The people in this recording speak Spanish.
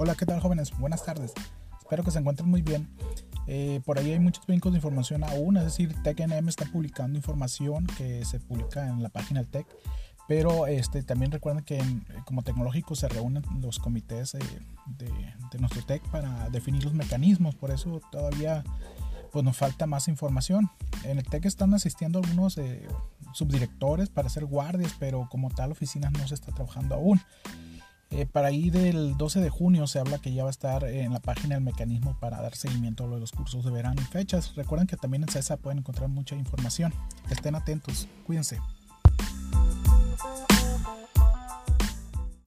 Hola, ¿qué tal jóvenes? Buenas tardes. Espero que se encuentren muy bien. Eh, por ahí hay muchos brincos de información aún, es decir, TechNM está publicando información que se publica en la página del Tech, pero este, también recuerden que como tecnológico se reúnen los comités de, de, nuestro Tech para definir los mecanismos, por eso todavía pues nos falta más información. En el TEC están asistiendo algunos eh, subdirectores para hacer guardias, pero como tal oficinas no se está trabajando aún. Eh, para ahí del 12 de junio se habla que ya va a estar en la página el mecanismo para dar seguimiento a los cursos de verano y fechas. Recuerden que también en CESA pueden encontrar mucha información. Estén atentos, cuídense.